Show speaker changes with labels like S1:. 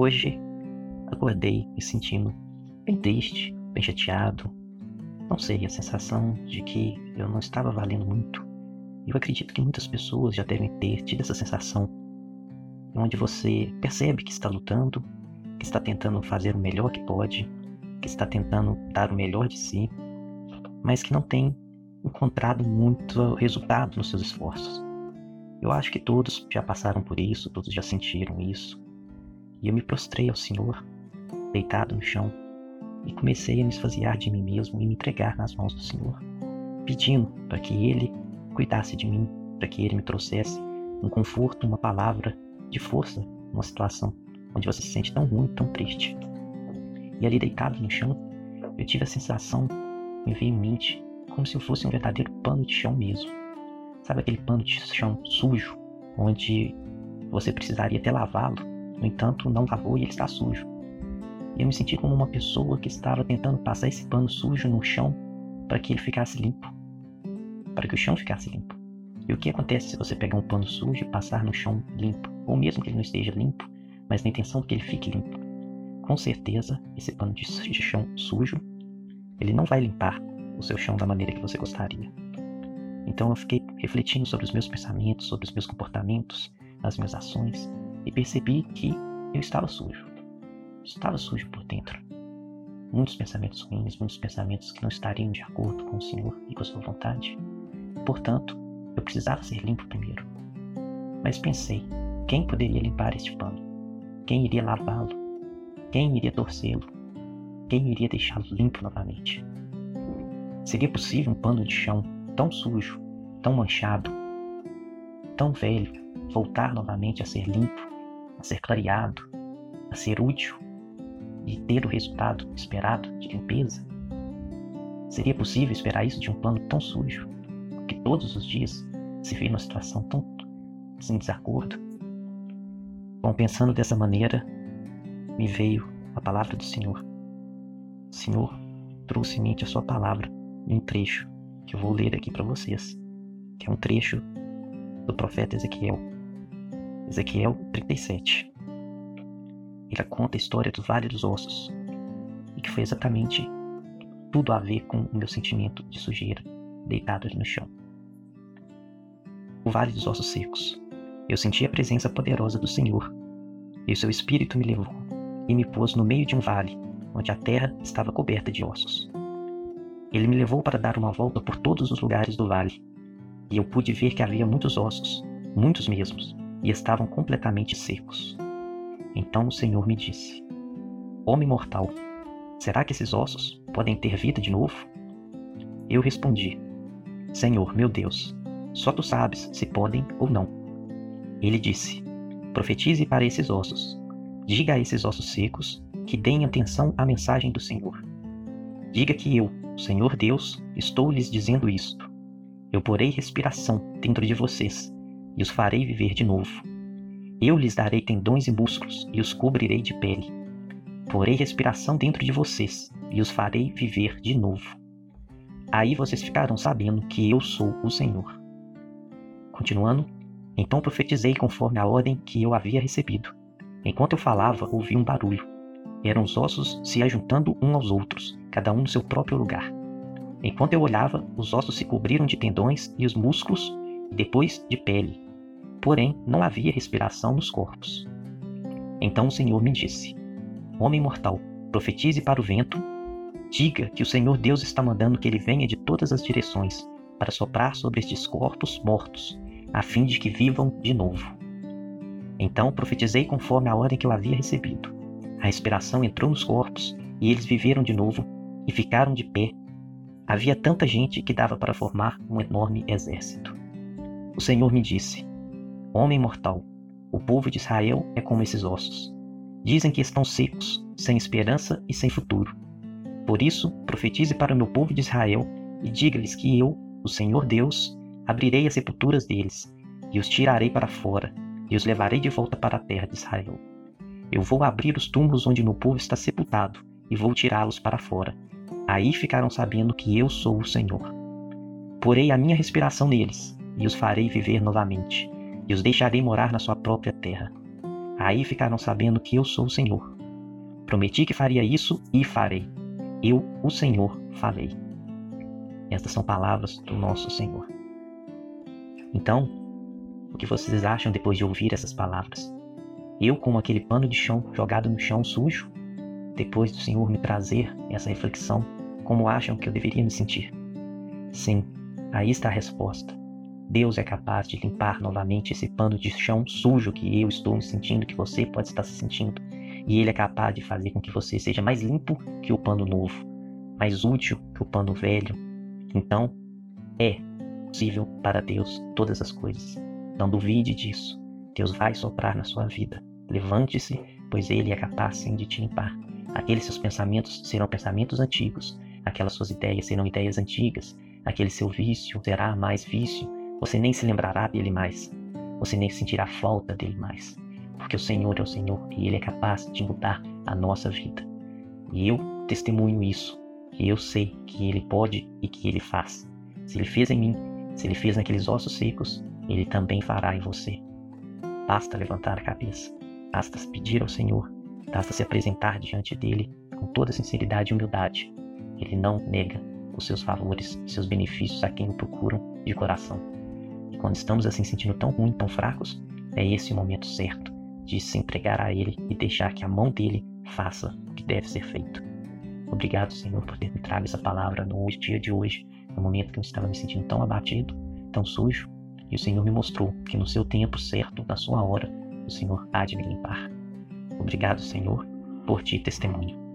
S1: Hoje acordei me sentindo bem triste, bem chateado. Não sei, a sensação de que eu não estava valendo muito. Eu acredito que muitas pessoas já devem ter tido essa sensação, onde você percebe que está lutando, que está tentando fazer o melhor que pode, que está tentando dar o melhor de si, mas que não tem encontrado muito resultado nos seus esforços. Eu acho que todos já passaram por isso, todos já sentiram isso. E eu me prostrei ao Senhor, deitado no chão, e comecei a me esvaziar de mim mesmo e me entregar nas mãos do Senhor, pedindo para que Ele cuidasse de mim, para que Ele me trouxesse um conforto, uma palavra de força numa situação onde você se sente tão ruim, tão triste. E ali deitado no chão, eu tive a sensação, me veio em mente, como se eu fosse um verdadeiro pano de chão mesmo. Sabe aquele pano de chão sujo, onde você precisaria até lavá-lo, no entanto não lavou e ele está sujo. E eu me senti como uma pessoa que estava tentando passar esse pano sujo no chão para que ele ficasse limpo, para que o chão ficasse limpo. E o que acontece se você pegar um pano sujo e passar no chão limpo, ou mesmo que ele não esteja limpo, mas na intenção de que ele fique limpo? Com certeza, esse pano de chão sujo, ele não vai limpar o seu chão da maneira que você gostaria. Então eu fiquei refletindo sobre os meus pensamentos, sobre os meus comportamentos, as minhas ações e percebi que eu estava sujo. Estava sujo por dentro. Muitos pensamentos ruins, muitos pensamentos que não estariam de acordo com o Senhor e com a sua vontade. Portanto, eu precisava ser limpo primeiro. Mas pensei, quem poderia limpar este pano? Quem iria lavá-lo? Quem iria torcê-lo? Quem iria deixá-lo limpo novamente? Seria possível um pano de chão tão sujo, tão manchado, tão velho, voltar novamente a ser limpo, a ser clareado, a ser útil e ter o resultado esperado de limpeza? Seria possível esperar isso de um pano tão sujo, que todos os dias se vê numa situação tão sem desacordo? Bom, pensando dessa maneira, me veio a palavra do Senhor. O Senhor trouxe em mente a sua palavra em um trecho que eu vou ler aqui para vocês, que é um trecho do profeta Ezequiel. Ezequiel 37. Ele conta a história do Vale dos Ossos, e que foi exatamente tudo a ver com o meu sentimento de sujeira deitado ali no chão. O Vale dos Ossos Secos. Eu senti a presença poderosa do Senhor, e o seu espírito me levou e me pôs no meio de um vale, onde a terra estava coberta de ossos. Ele me levou para dar uma volta por todos os lugares do vale, e eu pude ver que havia muitos ossos, muitos mesmos, e estavam completamente secos. Então o Senhor me disse: Homem mortal, será que esses ossos podem ter vida de novo? Eu respondi: Senhor, meu Deus, só tu sabes se podem ou não. Ele disse: Profetize para esses ossos. Diga a esses ossos secos que deem atenção à mensagem do Senhor. Diga que eu, Senhor Deus, estou lhes dizendo isto. Eu porei respiração dentro de vocês e os farei viver de novo. Eu lhes darei tendões e músculos e os cobrirei de pele. Porei respiração dentro de vocês e os farei viver de novo. Aí vocês ficarão sabendo que eu sou o Senhor. Continuando, então profetizei conforme a ordem que eu havia recebido. Enquanto eu falava, ouvi um barulho eram os ossos se ajuntando uns aos outros, cada um no seu próprio lugar. Enquanto eu olhava, os ossos se cobriram de tendões e os músculos, e depois de pele. Porém, não havia respiração nos corpos. Então o Senhor me disse: Homem mortal, profetize para o vento, diga que o Senhor Deus está mandando que ele venha de todas as direções para soprar sobre estes corpos mortos, a fim de que vivam de novo. Então profetizei conforme a ordem que eu havia recebido. A respiração entrou nos corpos e eles viveram de novo e ficaram de pé. Havia tanta gente que dava para formar um enorme exército. O Senhor me disse: Homem mortal, o povo de Israel é como esses ossos. Dizem que estão secos, sem esperança e sem futuro. Por isso, profetize para o meu povo de Israel e diga-lhes que eu, o Senhor Deus, abrirei as sepulturas deles e os tirarei para fora e os levarei de volta para a terra de Israel. Eu vou abrir os túmulos onde meu povo está sepultado e vou tirá-los para fora. Aí ficarão sabendo que eu sou o Senhor. Porei a minha respiração neles e os farei viver novamente, e os deixarei morar na sua própria terra. Aí ficarão sabendo que eu sou o Senhor. Prometi que faria isso e farei. Eu, o Senhor, falei. Estas são palavras do nosso Senhor. Então, o que vocês acham depois de ouvir essas palavras? Eu, como aquele pano de chão jogado no chão sujo, depois do Senhor me trazer essa reflexão, como acham que eu deveria me sentir? Sim, aí está a resposta. Deus é capaz de limpar novamente esse pano de chão sujo que eu estou me sentindo, que você pode estar se sentindo. E Ele é capaz de fazer com que você seja mais limpo que o pano novo, mais útil que o pano velho. Então, é possível para Deus todas as coisas. Não duvide disso. Deus vai soprar na sua vida. Levante-se, pois Ele é capaz sim de te limpar. Aqueles seus pensamentos serão pensamentos antigos, aquelas suas ideias serão ideias antigas, aquele seu vício será mais vício, você nem se lembrará dele mais, você nem sentirá falta dele mais, porque o Senhor é o Senhor e Ele é capaz de mudar a nossa vida. E eu testemunho isso, que eu sei que Ele pode e que Ele faz. Se Ele fez em mim, se Ele fez naqueles ossos secos, Ele também fará em você. Basta levantar a cabeça, basta pedir ao Senhor, basta se apresentar diante dele com toda sinceridade e humildade. Ele não nega os seus favores, seus benefícios a quem o procuram de coração. E quando estamos assim sentindo tão ruim, tão fracos, é esse o momento certo de se entregar a Ele e deixar que a mão dele faça o que deve ser feito. Obrigado, Senhor, por ter me trago essa palavra no dia de hoje, no momento que eu estava me sentindo tão abatido, tão sujo, e o Senhor me mostrou que no seu tempo certo, na sua hora, o Senhor há de me limpar. Obrigado, Senhor, por ti testemunho.